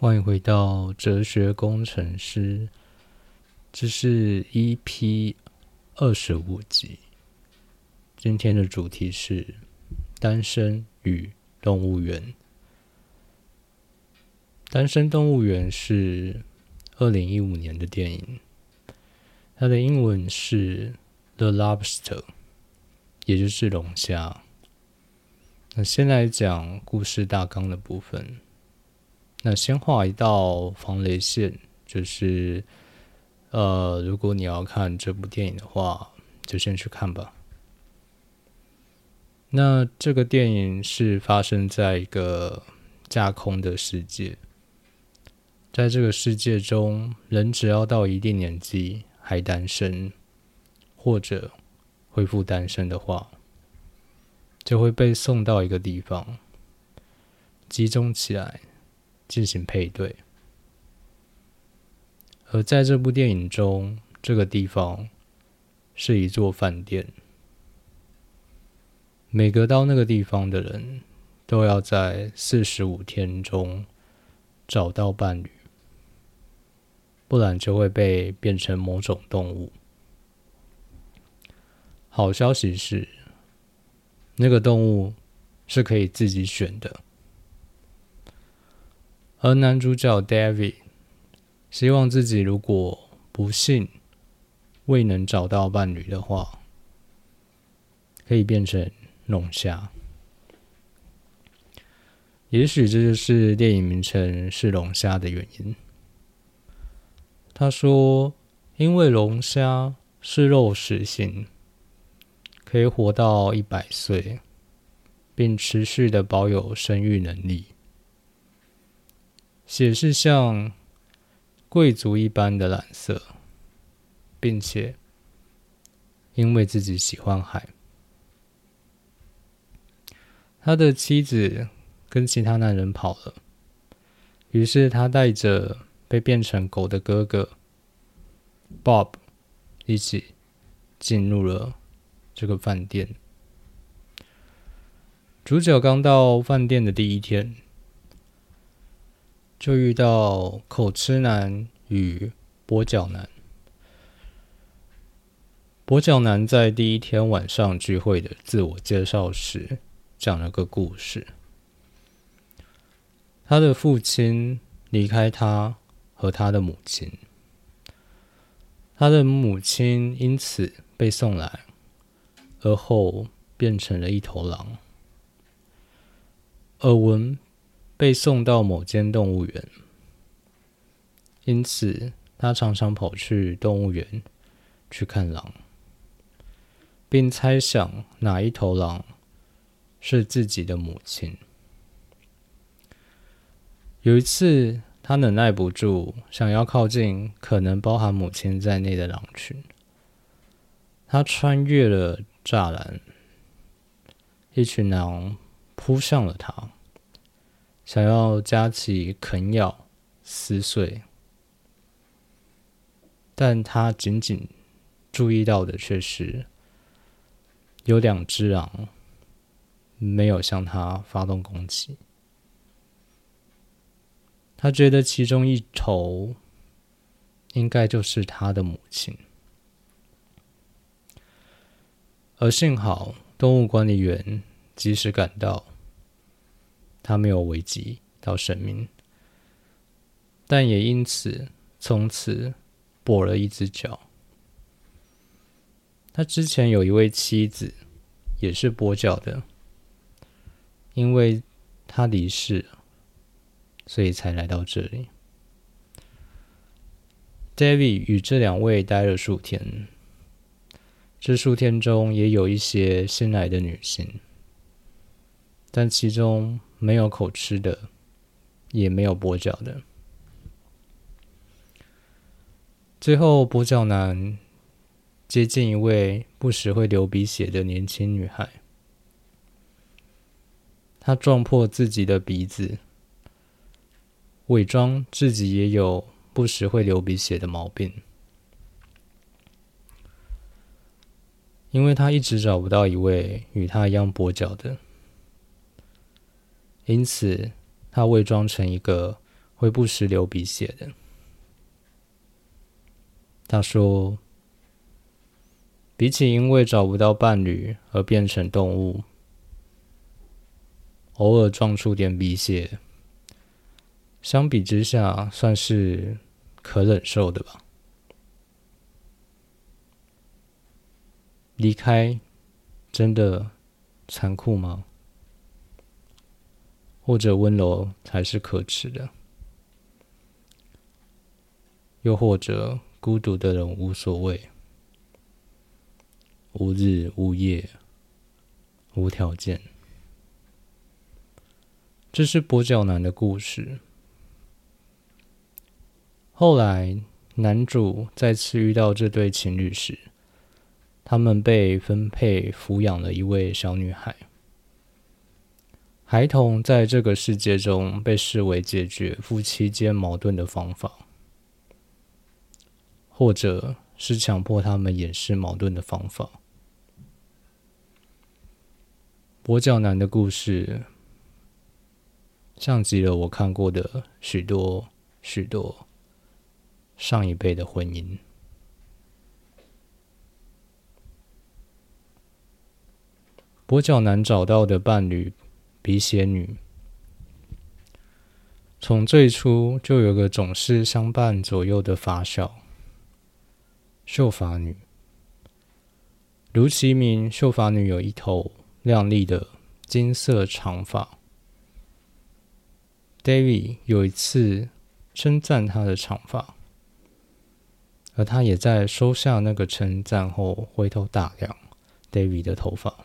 欢迎回到哲学工程师，这是 EP 二十五集。今天的主题是单身与动物园。单身动物园是二零一五年的电影，它的英文是 The Lobster，也就是龙虾。那先来讲故事大纲的部分。那先画一道防雷线，就是呃，如果你要看这部电影的话，就先去看吧。那这个电影是发生在一个架空的世界，在这个世界中，人只要到一定年纪还单身，或者恢复单身的话，就会被送到一个地方，集中起来。进行配对，而在这部电影中，这个地方是一座饭店。每个到那个地方的人都要在四十五天中找到伴侣，不然就会被变成某种动物。好消息是，那个动物是可以自己选的。而男主角 David 希望自己如果不幸未能找到伴侣的话，可以变成龙虾。也许这就是电影名称是龙虾的原因。他说：“因为龙虾是肉食性，可以活到一百岁，并持续的保有生育能力。”血是像贵族一般的蓝色，并且因为自己喜欢海，他的妻子跟其他男人跑了，于是他带着被变成狗的哥哥 Bob 一起进入了这个饭店。主角刚到饭店的第一天。就遇到口吃男与跛脚男。跛脚男在第一天晚上聚会的自我介绍时，讲了个故事：他的父亲离开他和他的母亲，他的母亲因此被送来，而后变成了一头狼。耳闻。被送到某间动物园，因此他常常跑去动物园去看狼，并猜想哪一头狼是自己的母亲。有一次，他忍耐不住，想要靠近可能包含母亲在内的狼群，他穿越了栅栏，一群狼扑向了他。想要夹起啃咬撕碎，但他仅仅注意到的却是有两只狼没有向他发动攻击。他觉得其中一头应该就是他的母亲，而幸好动物管理员及时赶到。他没有危及到生命，但也因此从此跛了一只脚。他之前有一位妻子，也是跛脚的，因为他离世，所以才来到这里。David 与这两位待了数天，这数天中也有一些新来的女性，但其中。没有口吃的，也没有跛脚的。最后，跛脚男接近一位不时会流鼻血的年轻女孩，他撞破自己的鼻子，伪装自己也有不时会流鼻血的毛病，因为他一直找不到一位与他一样跛脚的。因此，他伪装成一个会不时流鼻血的。他说：“比起因为找不到伴侣而变成动物，偶尔撞出点鼻血，相比之下算是可忍受的吧。离开真的残酷吗？或者温柔才是可耻的？又或者？”孤独的人无所谓，无日无夜，无条件。这是跛脚男的故事。后来，男主再次遇到这对情侣时，他们被分配抚养了一位小女孩。孩童在这个世界中被视为解决夫妻间矛盾的方法。或者是强迫他们掩饰矛盾的方法。跛脚男的故事，像极了我看过的许多许多上一辈的婚姻。跛脚男找到的伴侣鼻血女，从最初就有个总是相伴左右的发小。秀发女，如其名，秀发女有一头亮丽的金色长发。David 有一次称赞她的长发，而她也在收下那个称赞后，回头打量 David 的头发。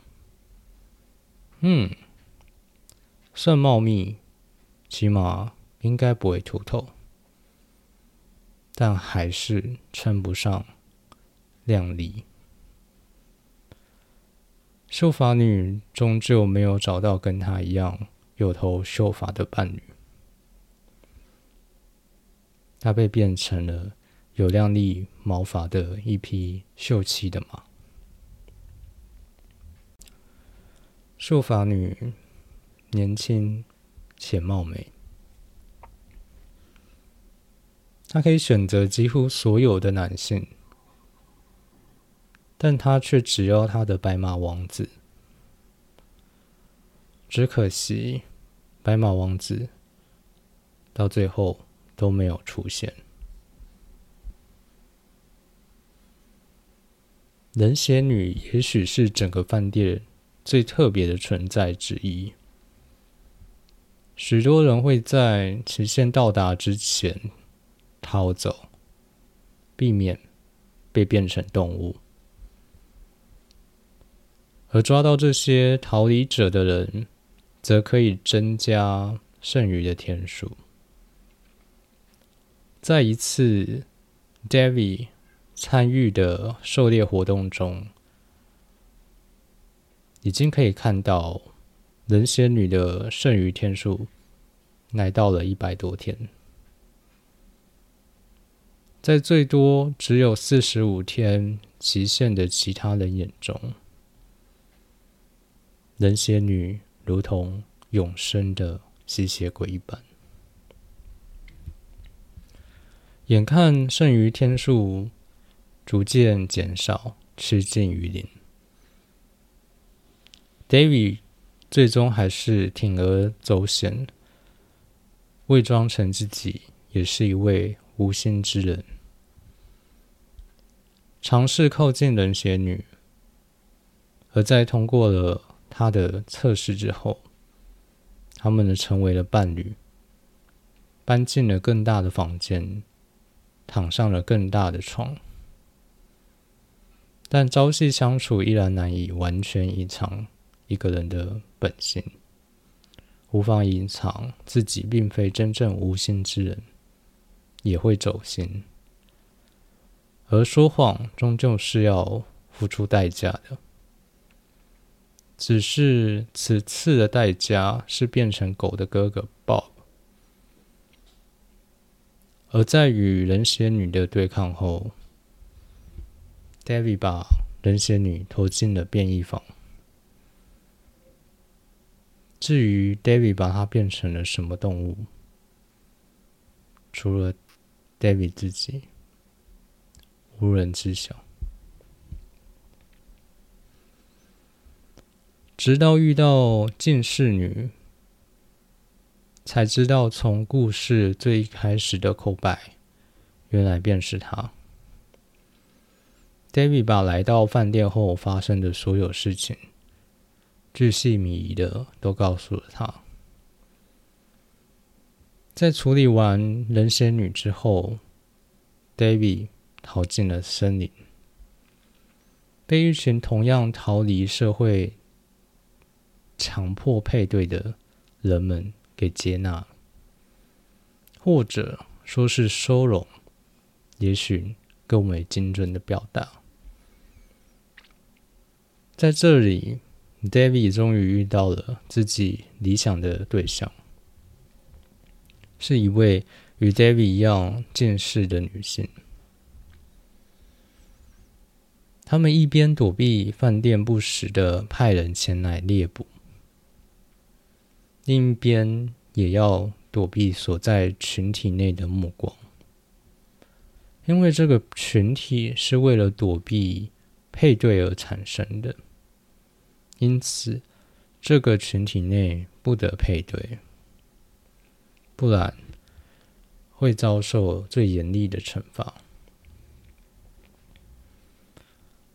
嗯，算茂密，起码应该不会秃头，但还是称不上。靓丽，秀发女终究没有找到跟她一样有头秀发的伴侣，她被变成了有靓丽毛发的一匹秀气的马。秀发女年轻且貌美，她可以选择几乎所有的男性。但他却只要他的白马王子，只可惜白马王子到最后都没有出现。冷血女也许是整个饭店最特别的存在之一，许多人会在期限到达之前逃走，避免被变成动物。而抓到这些逃离者的人，则可以增加剩余的天数。在一次 David 参与的狩猎活动中，已经可以看到人仙女的剩余天数来到了一百多天，在最多只有四十五天期限的其他人眼中。人血女如同永生的吸血鬼一般，眼看剩余天数逐渐减少，趋近于零，David 最终还是铤而走险，伪装成自己也是一位无心之人，尝试靠近人血女，而在通过了。他的测试之后，他们呢成为了伴侣，搬进了更大的房间，躺上了更大的床，但朝夕相处依然难以完全隐藏一个人的本性，无法隐藏自己并非真正无心之人，也会走心，而说谎终究是要付出代价的。只是此次的代价是变成狗的哥哥 Bob，而在与人血女的对抗后，David 把人血女投进了变异房。至于 David 把它变成了什么动物，除了 David 自己，无人知晓。直到遇到近视女，才知道从故事最开始的口白，原来便是他。David 把来到饭店后发生的所有事情，巨细靡遗的都告诉了他。在处理完人血女之后，David 逃进了森林，被一群同样逃离社会、强迫配对的人们给接纳，或者说是收容，也许更为精准的表达。在这里，David 终于遇到了自己理想的对象。是一位与 David 一样近视的女性。他们一边躲避饭店不时的派人前来猎捕，另一边也要躲避所在群体内的目光，因为这个群体是为了躲避配对而产生的，因此这个群体内不得配对。不然会遭受最严厉的惩罚。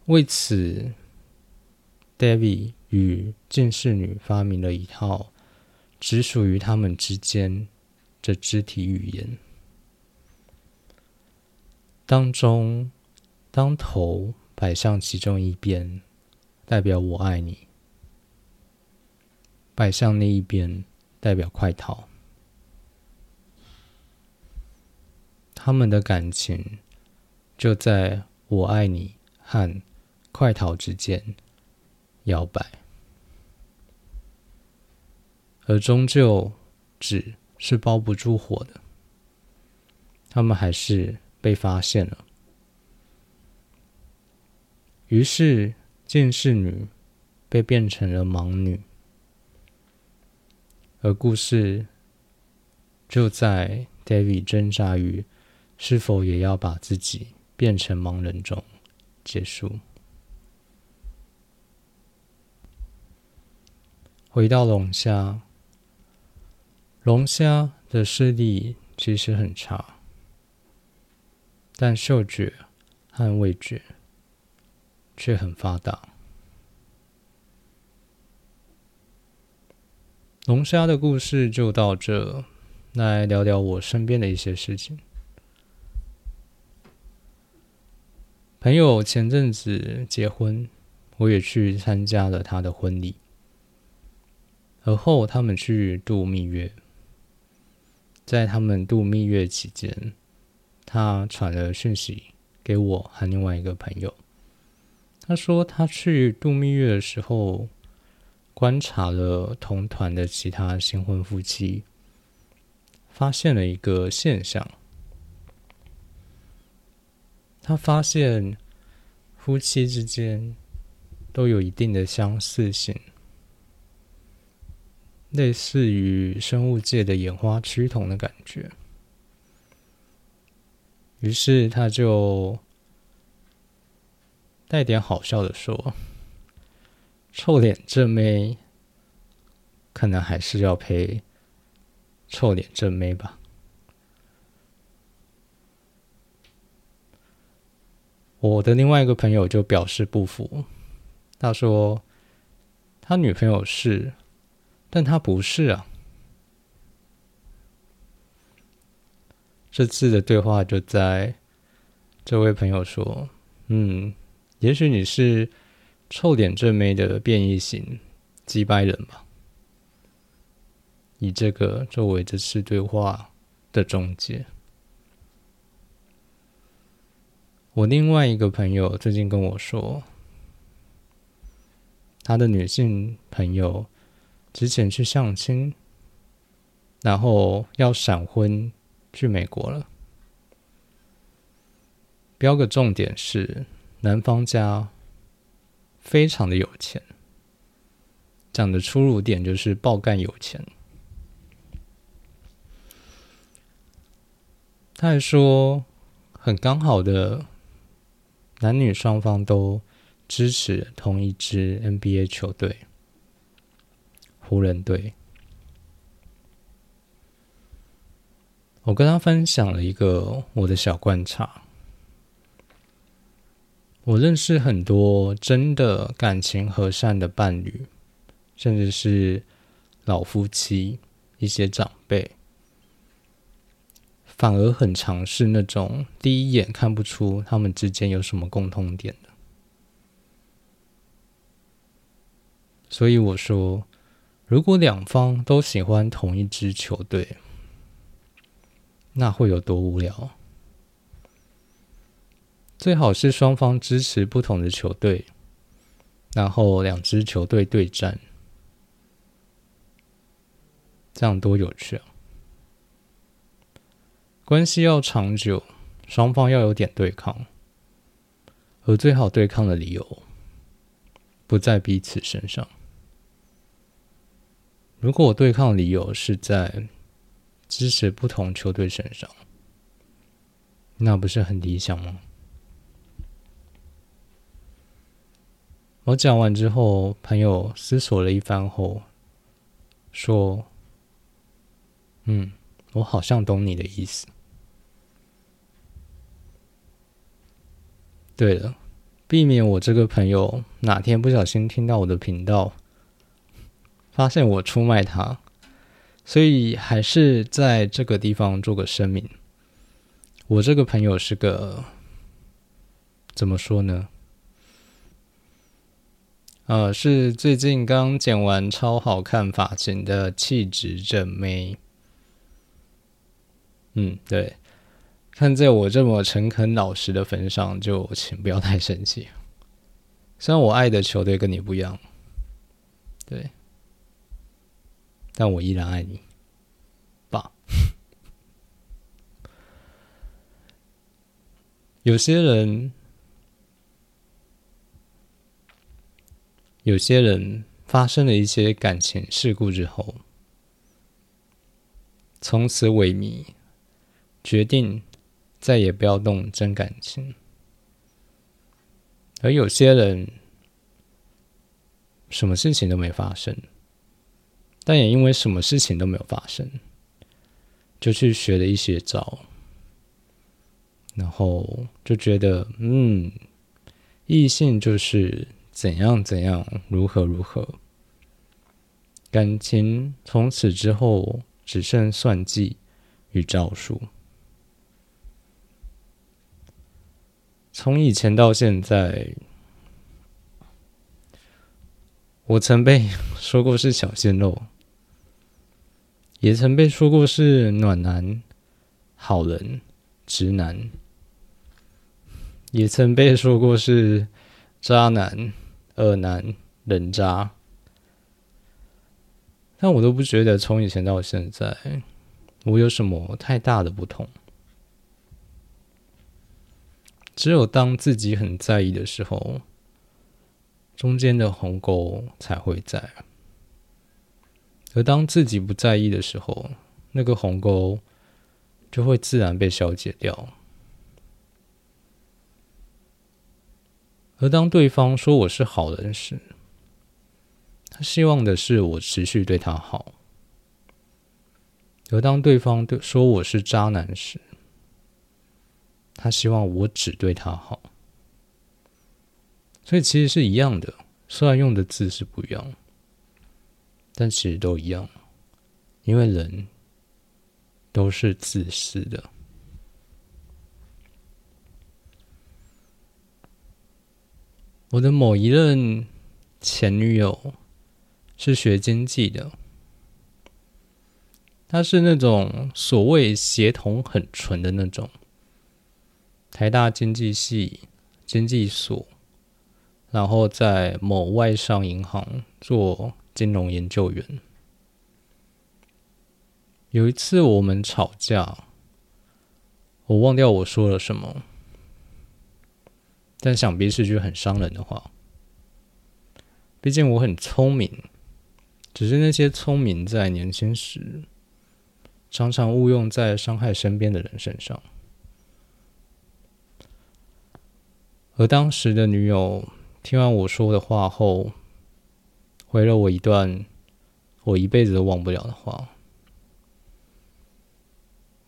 为此，David 与近视女发明了一套只属于他们之间的肢体语言。当中，当头摆向其中一边，代表我爱你；摆向另一边，代表快逃。他们的感情就在我爱你和快逃之间摇摆，而终究纸是包不住火的。他们还是被发现了，于是近视女被变成了盲女，而故事就在 David 挣扎于。是否也要把自己变成盲人中结束？回到龙虾，龙虾的视力其实很差，但嗅觉和味觉却很发达。龙虾的故事就到这，来聊聊我身边的一些事情。朋友前阵子结婚，我也去参加了他的婚礼。而后他们去度蜜月，在他们度蜜月期间，他传了讯息给我和另外一个朋友。他说他去度蜜月的时候，观察了同团的其他新婚夫妻，发现了一个现象。他发现夫妻之间都有一定的相似性，类似于生物界的演化趋同的感觉。于是他就带点好笑的说：“臭脸正妹可能还是要陪臭脸正妹吧。”我的另外一个朋友就表示不服，他说他女朋友是，但他不是啊。这次的对话就在这位朋友说：“嗯，也许你是臭脸正妹的变异型击败人吧。”以这个作为这次对话的终结。我另外一个朋友最近跟我说，他的女性朋友之前去相亲，然后要闪婚去美国了。标个重点是，男方家非常的有钱，讲的出入点就是爆干有钱。他还说，很刚好的，男女双方都支持同一支 NBA 球队——湖人队。我跟他分享了一个我的小观察。我认识很多真的感情和善的伴侣，甚至是老夫妻、一些长辈，反而很尝试那种第一眼看不出他们之间有什么共通点的。所以我说，如果两方都喜欢同一支球队，那会有多无聊？最好是双方支持不同的球队，然后两支球队对战，这样多有趣啊！关系要长久，双方要有点对抗，而最好对抗的理由不在彼此身上。如果我对抗理由是在支持不同球队身上，那不是很理想吗？我讲完之后，朋友思索了一番后说：“嗯，我好像懂你的意思。对了，避免我这个朋友哪天不小心听到我的频道，发现我出卖他，所以还是在这个地方做个声明。我这个朋友是个怎么说呢？”呃，是最近刚剪完超好看发型的气质正妹。嗯，对，看在我这么诚恳老实的份上，就请不要太生气。虽然我爱的球队跟你不一样，对，但我依然爱你，爸。有些人。有些人发生了一些感情事故之后，从此萎靡，决定再也不要动真感情；而有些人什么事情都没发生，但也因为什么事情都没有发生，就去学了一些招，然后就觉得，嗯，异性就是。怎样怎样，如何如何？感情从此之后只剩算计与招数。从以前到现在，我曾被说过是小鲜肉，也曾被说过是暖男、好人、直男，也曾被说过是渣男。恶男人渣，但我都不觉得从以前到现在我有什么太大的不同。只有当自己很在意的时候，中间的鸿沟才会在；而当自己不在意的时候，那个鸿沟就会自然被消解掉。而当对方说我是好人时，他希望的是我持续对他好；而当对方对说我是渣男时，他希望我只对他好。所以其实是一样的，虽然用的字是不一样，但其实都一样，因为人都是自私的。我的某一任前女友是学经济的，她是那种所谓协同很纯的那种，台大经济系经济所，然后在某外商银行做金融研究员。有一次我们吵架，我忘掉我说了什么。但想必是句很伤人的话。毕竟我很聪明，只是那些聪明在年轻时常常误用在伤害身边的人身上。而当时的女友听完我说的话后，回了我一段我一辈子都忘不了的话。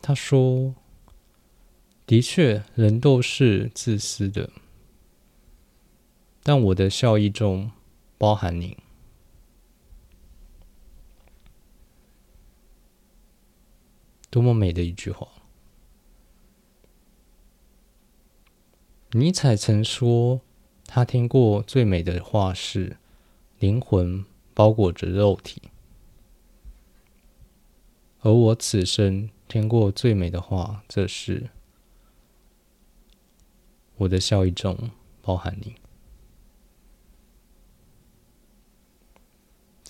他说：“的确，人都是自私的，但我的笑意中包含你。”多么美的一句话！尼采曾说，他听过最美的话是“灵魂包裹着肉体”，而我此生听过最美的话，则是“我的笑意中包含你”。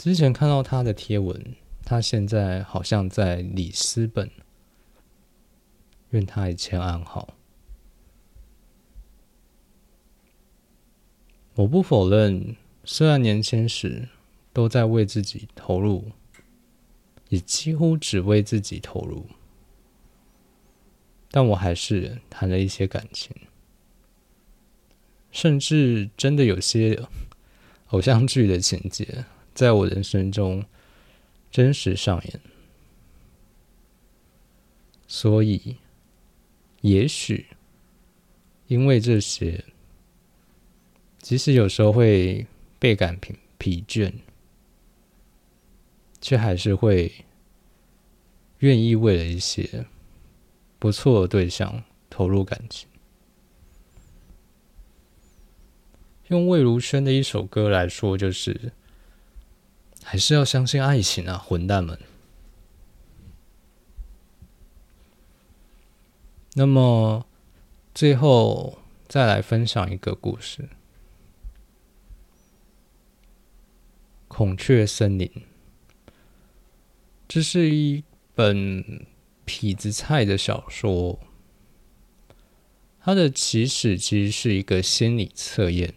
之前看到他的贴文。他现在好像在里斯本，愿他一切安好。我不否认，虽然年轻时都在为自己投入，也几乎只为自己投入，但我还是谈了一些感情，甚至真的有些偶像剧的情节，在我人生中。真实上演，所以，也许因为这些，即使有时候会倍感疲疲倦，却还是会愿意为了一些不错的对象投入感情。用魏如萱的一首歌来说，就是。还是要相信爱情啊，混蛋们！那么，最后再来分享一个故事，《孔雀森林》。这是一本痞子菜的小说，它的起始其实是一个心理测验。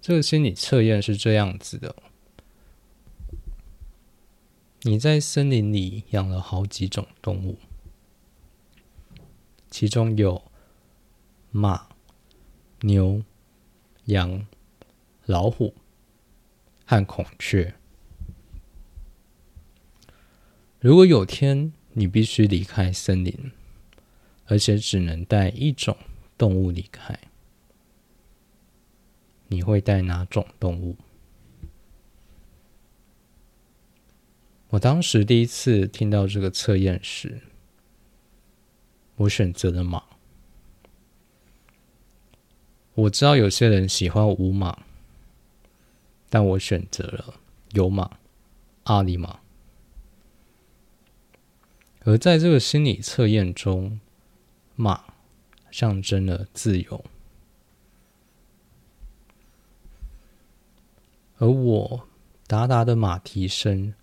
这个心理测验是这样子的：你在森林里养了好几种动物，其中有马、牛、羊、老虎和孔雀。如果有天你必须离开森林，而且只能带一种动物离开。你会带哪种动物？我当时第一次听到这个测验时，我选择了马。我知道有些人喜欢无马，但我选择了有马阿里马。而在这个心理测验中，马象征了自由。而我达达的马蹄声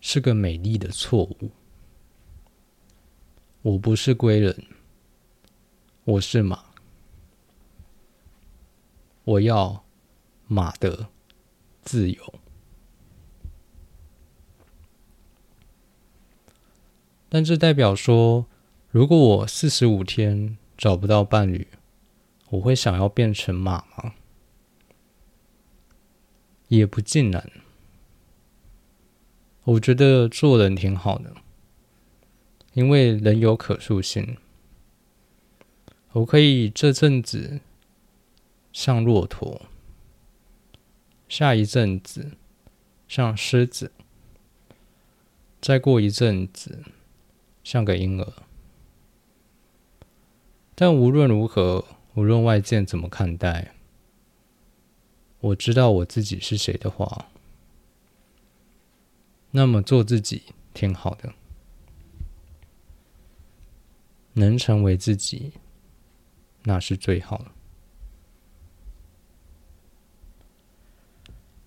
是个美丽的错误。我不是归人，我是马。我要马的自由。但这代表说，如果我四十五天找不到伴侣，我会想要变成马吗？也不尽然，我觉得做人挺好的，因为人有可塑性。我可以这阵子像骆驼，下一阵子像狮子，再过一阵子像个婴儿。但无论如何，无论外界怎么看待。我知道我自己是谁的话，那么做自己挺好的。能成为自己，那是最好的。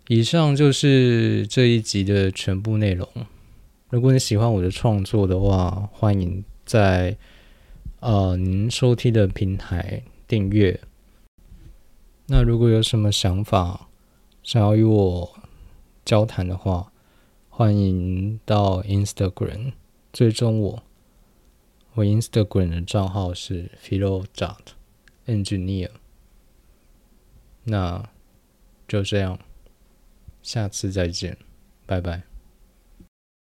以上就是这一集的全部内容。如果你喜欢我的创作的话，欢迎在呃您收听的平台订阅。那如果有什么想法，想要与我交谈的话，欢迎到 Instagram 追踪我。我 Instagram 的账号是 philojat engineer。那就这样，下次再见，拜拜。